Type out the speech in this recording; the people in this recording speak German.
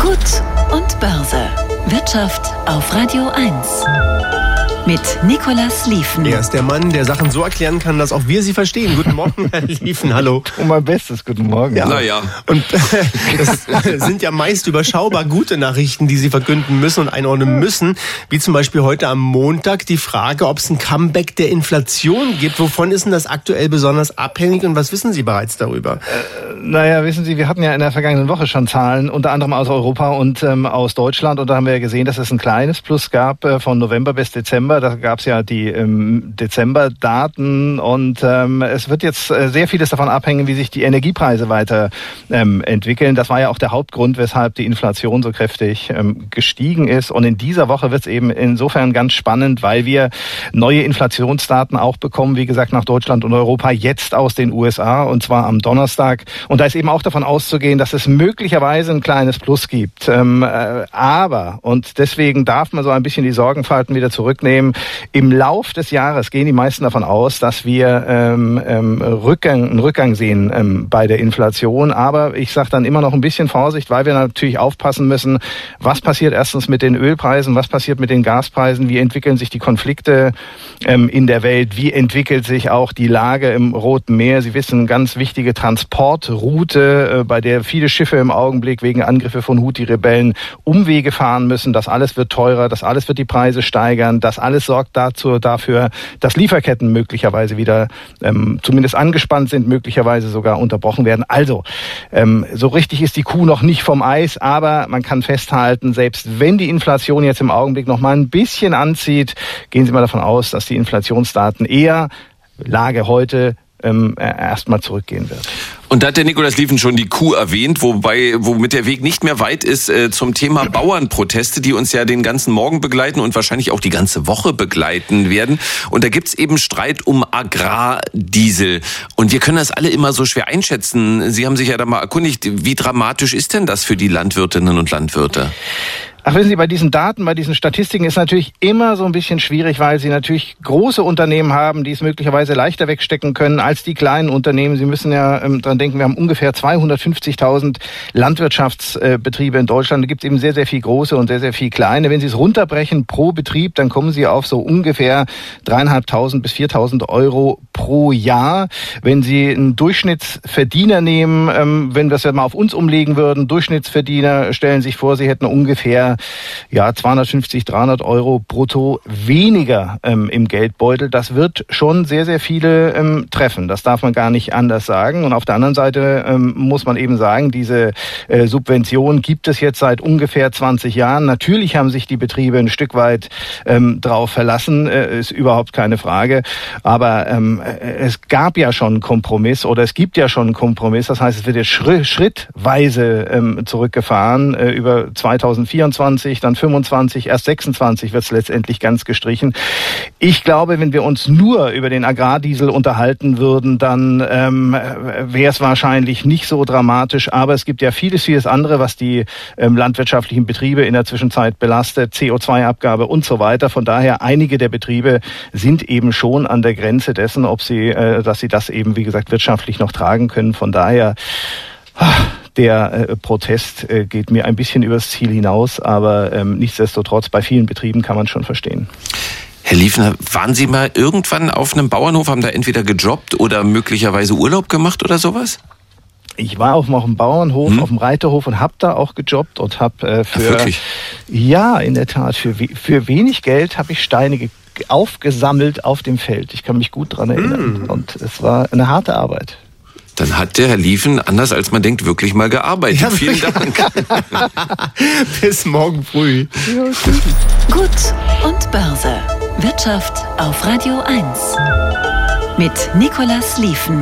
Gut und Börse. Wirtschaft auf Radio 1. Mit Nicolas Liefen. Er ist der Mann, der Sachen so erklären kann, dass auch wir sie verstehen. Guten Morgen, Herr Liefen, hallo. Um mein Bestes, guten Morgen. Ja. Naja. Und das sind ja meist überschaubar gute Nachrichten, die Sie verkünden müssen und einordnen müssen. Wie zum Beispiel heute am Montag die Frage, ob es ein Comeback der Inflation gibt. Wovon ist denn das aktuell besonders abhängig und was wissen Sie bereits darüber? Äh, naja, wissen Sie, wir hatten ja in der vergangenen Woche schon Zahlen, unter anderem aus Europa und ähm, aus Deutschland. Und da haben wir ja gesehen, dass es ein kleines Plus gab äh, von November bis Dezember. Dezember. Da gab es ja die ähm, Dezember-Daten und ähm, es wird jetzt äh, sehr vieles davon abhängen, wie sich die Energiepreise weiter ähm, entwickeln. Das war ja auch der Hauptgrund, weshalb die Inflation so kräftig ähm, gestiegen ist. Und in dieser Woche wird es eben insofern ganz spannend, weil wir neue Inflationsdaten auch bekommen, wie gesagt, nach Deutschland und Europa, jetzt aus den USA und zwar am Donnerstag. Und da ist eben auch davon auszugehen, dass es möglicherweise ein kleines Plus gibt. Ähm, äh, aber, und deswegen darf man so ein bisschen die Sorgenfalten wieder zurücknehmen, Problem. Im Lauf des Jahres gehen die meisten davon aus, dass wir ähm, ähm, Rückgang, einen Rückgang sehen ähm, bei der Inflation. Aber ich sage dann immer noch ein bisschen Vorsicht, weil wir natürlich aufpassen müssen, was passiert erstens mit den Ölpreisen, was passiert mit den Gaspreisen, wie entwickeln sich die Konflikte ähm, in der Welt, wie entwickelt sich auch die Lage im Roten Meer. Sie wissen, ganz wichtige Transportroute, äh, bei der viele Schiffe im Augenblick wegen Angriffe von Houthi-Rebellen Umwege fahren müssen. Das alles wird teurer, das alles wird die Preise steigern, das alles alles sorgt dazu, dafür, dass Lieferketten möglicherweise wieder ähm, zumindest angespannt sind, möglicherweise sogar unterbrochen werden. Also, ähm, so richtig ist die Kuh noch nicht vom Eis, aber man kann festhalten, selbst wenn die Inflation jetzt im Augenblick noch mal ein bisschen anzieht, gehen Sie mal davon aus, dass die Inflationsdaten eher Lage heute ähm, erstmal zurückgehen wird. Und da hat der Nikolaus Liefen schon die Kuh erwähnt, wobei, womit der Weg nicht mehr weit ist äh, zum Thema Bauernproteste, die uns ja den ganzen Morgen begleiten und wahrscheinlich auch die ganze Woche begleiten werden. Und da gibt's eben Streit um Agrardiesel. Und wir können das alle immer so schwer einschätzen. Sie haben sich ja da mal erkundigt, wie dramatisch ist denn das für die Landwirtinnen und Landwirte? Ach, wissen Sie, bei diesen Daten, bei diesen Statistiken ist natürlich immer so ein bisschen schwierig, weil Sie natürlich große Unternehmen haben, die es möglicherweise leichter wegstecken können als die kleinen Unternehmen. Sie müssen ja ähm, dran denken, wir haben ungefähr 250.000 Landwirtschaftsbetriebe in Deutschland. Da gibt es eben sehr, sehr viel große und sehr, sehr viel kleine. Wenn Sie es runterbrechen pro Betrieb, dann kommen Sie auf so ungefähr dreieinhalbtausend bis viertausend Euro pro Jahr. Wenn Sie einen Durchschnittsverdiener nehmen, ähm, wenn wir es mal auf uns umlegen würden, Durchschnittsverdiener stellen sich vor, Sie hätten ungefähr ja 250, 300 Euro brutto weniger ähm, im Geldbeutel. Das wird schon sehr, sehr viele ähm, treffen. Das darf man gar nicht anders sagen. Und auf der anderen Seite ähm, muss man eben sagen, diese äh, Subvention gibt es jetzt seit ungefähr 20 Jahren. Natürlich haben sich die Betriebe ein Stück weit ähm, drauf verlassen, äh, ist überhaupt keine Frage. Aber ähm, äh, es gab ja schon einen Kompromiss oder es gibt ja schon einen Kompromiss. Das heißt, es wird jetzt schrittweise ähm, zurückgefahren äh, über 2024 24, dann 25, erst 26 wird es letztendlich ganz gestrichen. Ich glaube, wenn wir uns nur über den Agrardiesel unterhalten würden, dann ähm, wäre es wahrscheinlich nicht so dramatisch. Aber es gibt ja vieles, vieles andere, was die ähm, landwirtschaftlichen Betriebe in der Zwischenzeit belastet, CO2-Abgabe und so weiter. Von daher, einige der Betriebe sind eben schon an der Grenze dessen, ob sie, äh, dass sie das eben, wie gesagt, wirtschaftlich noch tragen können. Von daher, der äh, Protest äh, geht mir ein bisschen übers Ziel hinaus, aber ähm, nichtsdestotrotz, bei vielen Betrieben kann man schon verstehen. Herr Liefner, waren Sie mal irgendwann auf einem Bauernhof, haben da entweder gejobbt oder möglicherweise Urlaub gemacht oder sowas? Ich war auf dem Bauernhof, hm? auf dem Reiterhof und habe da auch gejobbt und habe äh, für ja, ja in der Tat für für wenig Geld habe ich Steine aufgesammelt auf dem Feld. Ich kann mich gut dran erinnern hm. und es war eine harte Arbeit. Dann hat der Herr Liefen, anders als man denkt, wirklich mal gearbeitet. Ja, Vielen Dank. Bis morgen früh. Gut und Börse. Wirtschaft auf Radio 1. Mit Nicolas Liefen.